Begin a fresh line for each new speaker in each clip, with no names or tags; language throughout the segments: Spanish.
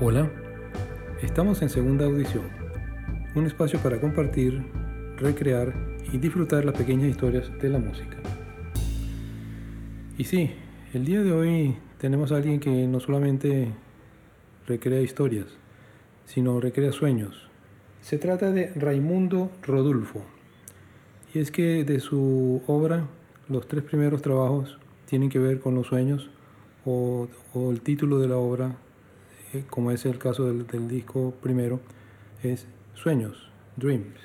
Hola, estamos en segunda audición, un espacio para compartir, recrear y disfrutar las pequeñas historias de la música. Y sí, el día de hoy tenemos a alguien que no solamente recrea historias, sino recrea sueños. Se trata de Raimundo Rodulfo. Y es que de su obra, los tres primeros trabajos tienen que ver con los sueños o, o el título de la obra eh, como es el caso del, disco primero, es Sueños, Dreams.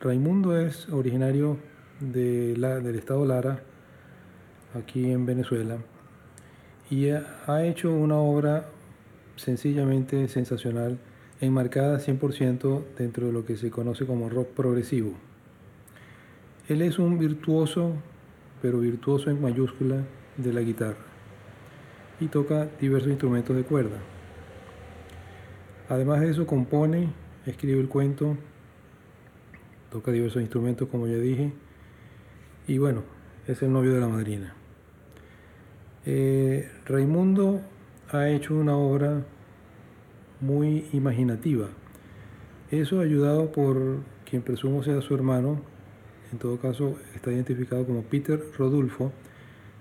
Raimundo es originario del estado Lara, aquí en Venezuela, y ha hecho una obra sencillamente sensacional, enmarcada 100% dentro de lo que se conoce como rock progresivo. Él es un virtuoso, pero virtuoso en mayúscula, de la guitarra y toca diversos instrumentos de cuerda. Además de eso, compone, escribe el cuento, toca diversos instrumentos, como ya dije, y bueno, es el novio de la madrina. Eh, Raimundo ha hecho una obra muy imaginativa. Eso ayudado por quien presumo sea su hermano, en todo caso está identificado como Peter Rodulfo,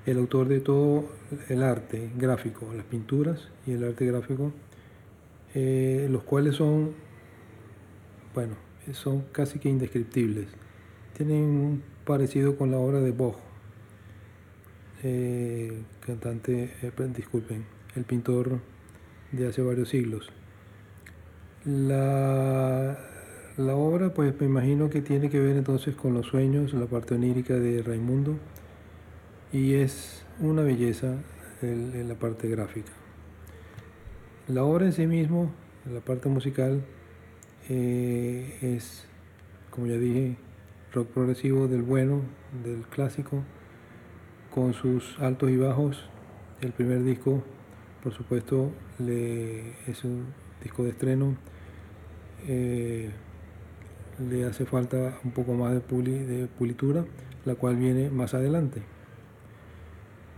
el autor de todo el arte gráfico, las pinturas y el arte gráfico, eh, los cuales son, bueno, son casi que indescriptibles. Tienen un parecido con la obra de Bach, eh, cantante, eh, disculpen, el pintor de hace varios siglos. La, la obra, pues me imagino que tiene que ver entonces con los sueños, la parte onírica de Raimundo y es una belleza en, la parte gráfica. La obra en sí mismo, la parte musical, eh, es, como ya dije, rock progresivo del bueno, del clásico, con sus altos y bajos. El primer disco, por supuesto, le, es un disco de estreno. Eh, le hace falta un poco más de, de pulitura, la cual viene más adelante.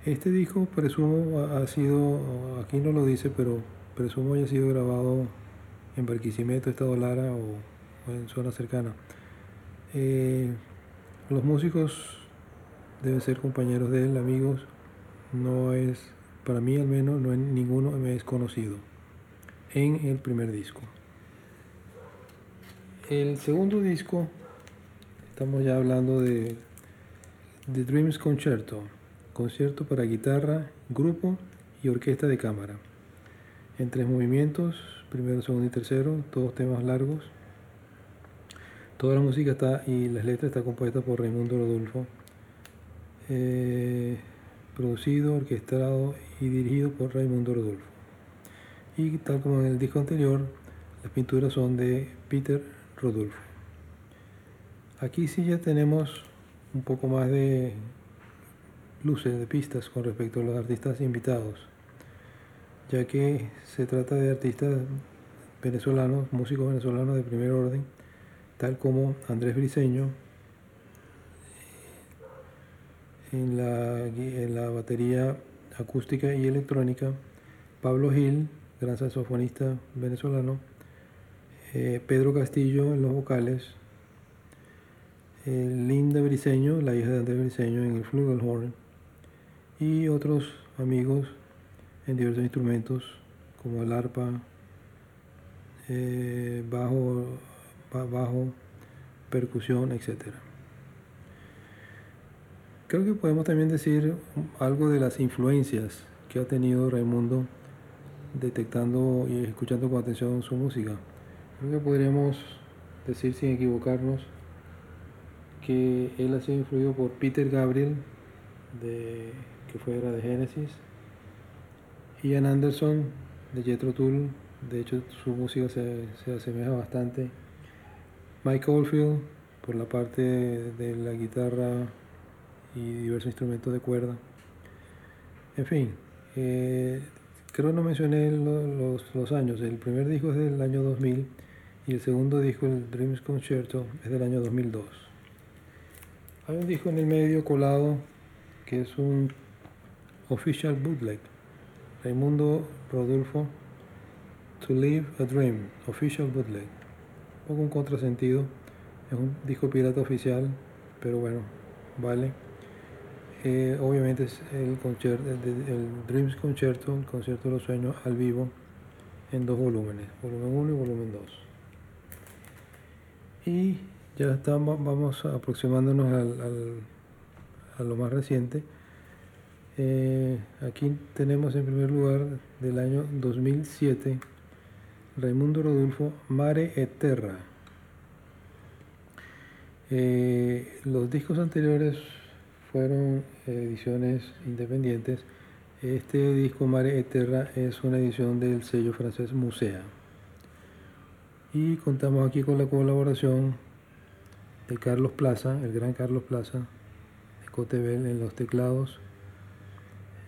Este disco presumo ha sido, aquí no lo dice, pero presumo haya sido grabado en Barquisimeto, Estado Lara o, en zona cercana. Eh, los músicos deben ser compañeros de él, amigos. No es, para mí al menos, no es, ninguno me es conocido en el primer disco. El segundo disco, estamos ya hablando de The Dreams Concerto concierto para guitarra, grupo y orquesta de cámara. En tres movimientos, primero, segundo y tercero, todos temas largos. Toda la música está y las letras está compuesta por Raimundo Rodolfo. Eh, producido, orquestado y dirigido por Raimundo Rodolfo. Y tal como en el disco anterior, las pinturas son de Peter Rodolfo. Aquí sí ya tenemos un poco más de luces de pistas con respecto a los artistas invitados, ya que se trata de artistas venezolanos, músicos venezolanos de primer orden, tal como Andrés Briceño en la, en la batería acústica y electrónica, Pablo Gil, gran saxofonista venezolano, eh, Pedro Castillo en los vocales, eh, Linda Briceño, la hija de Andrés Briceño en el flugelhorn, y otros amigos en diversos instrumentos como el arpa, eh, bajo, bajo, percusión, etc. Creo que podemos también decir algo de las influencias que ha tenido Raimundo detectando y escuchando con atención su música. Creo que podríamos decir sin equivocarnos que él ha sido influido por Peter Gabriel de que fuera de Genesis. Ian Anderson de Jethro Tull, de hecho su música se, asemeja bastante. Mike Oldfield por la parte de, la guitarra y diversos instrumentos de cuerda. En fin, eh, creo que no mencioné los, los, años. El primer disco es del año 2000 y el segundo disco, el Dreams Concerto, es del año 2002. Hay un disco en el medio colado que es un Official Bootleg, Raimundo Rodolfo To Live a Dream, Official Bootleg. Un poco un contrasentido, es un disco pirata oficial, pero bueno, vale. Eh, obviamente es el, concierto, el, Dreams Concerto, el concierto de los sueños al vivo, en dos volúmenes, volumen 1 y volumen 2. Y ya estamos, vamos aproximándonos al, a lo más reciente. Eh, aquí tenemos en primer lugar del año 2007 Raimundo Rodolfo Mare et Terra. Eh, los discos anteriores fueron ediciones independientes. Este disco Mare et Terra es una edición del sello francés Musea. Y contamos aquí con la colaboración de Carlos Plaza, el gran Carlos Plaza, de Cotebel en los teclados,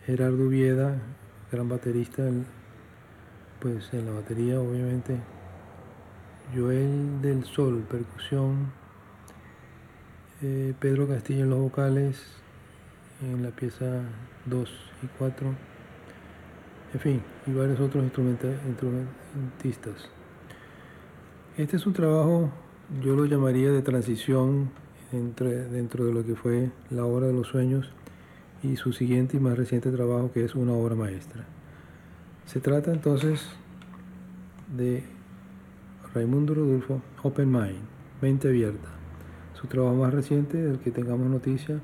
Gerardo Vieda, gran baterista, pues en la batería obviamente, Joel del Sol, percusión, eh, Pedro Castillo en los vocales, en la pieza 2 y 4, en fin, y varios otros instrumentistas. Este es un trabajo, yo lo llamaría de transición entre, dentro de lo que fue la obra de los sueños y su siguiente y más reciente trabajo que es una obra maestra. Se trata entonces de Raimundo Rodolfo Open Mind, mente abierta. Su trabajo más reciente, del que tengamos noticia,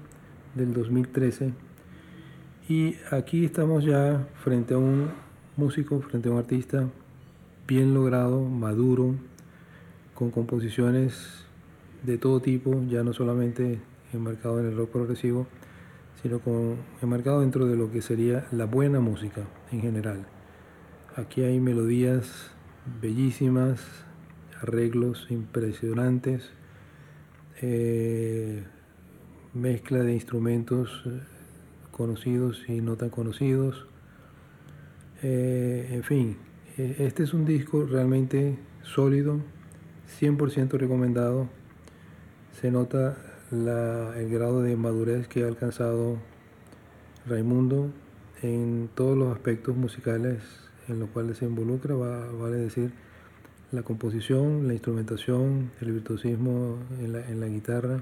del 2013. Y aquí estamos ya frente a un músico, frente a un artista bien logrado, maduro, con composiciones de todo tipo, ya no solamente enmarcado en el rock progresivo, sino con, enmarcado dentro de lo que sería la buena música en general. Aquí hay melodías bellísimas, arreglos impresionantes, eh, mezcla de instrumentos eh, conocidos y no tan conocidos. Eh, en fin, este es un disco realmente sólido, 100% recomendado. Se nota el grado de madurez que ha alcanzado Raimundo en todos los aspectos musicales en los cuales se involucra, va, vale decir la composición, la instrumentación, el virtuosismo en la, guitarra,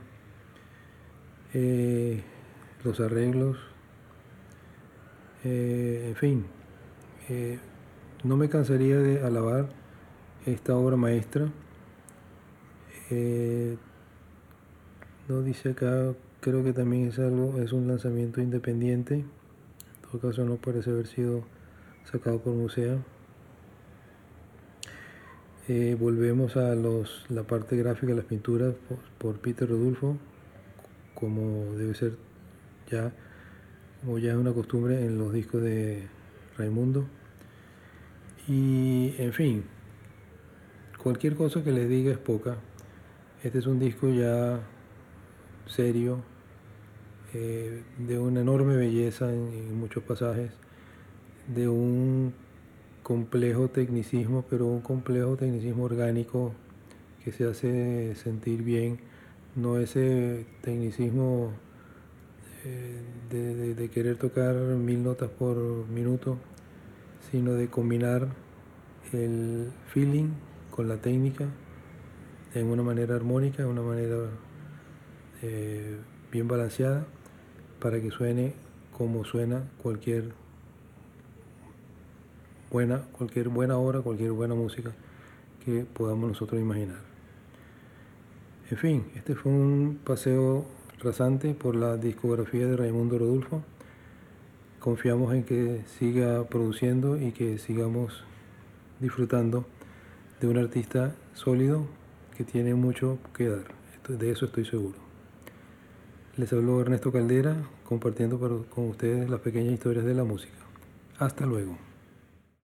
eh, los arreglos, eh, en fin, eh, no me cansaría de alabar esta obra maestra. No dice acá, creo que también es algo, es un lanzamiento independiente. En todo caso no parece haber sido sacado por Musea. Eh, volvemos a los, la parte gráfica de las pinturas por, Peter Rodulfo, como debe ser ya, como ya es una costumbre en los discos de Raimundo. Y en fin, cualquier cosa que les diga es poca. Este es un disco ya serio, eh, de una enorme belleza en, muchos pasajes, de un complejo tecnicismo, pero un complejo tecnicismo orgánico que se hace sentir bien, no ese tecnicismo eh, de, querer tocar mil notas por minuto, sino de combinar el feeling con la técnica en una manera armónica, de una manera eh, bien balanceada para que suene como suena cualquier buena, cualquier buena obra, cualquier buena música que podamos nosotros imaginar. En fin, este fue un paseo rasante por la discografía de Raimundo Rodulfo. Confiamos en que siga produciendo y que sigamos disfrutando de un artista sólido que tiene mucho que dar. De eso estoy seguro. Les habló Ernesto Caldera compartiendo con ustedes las pequeñas historias de la música. Hasta luego.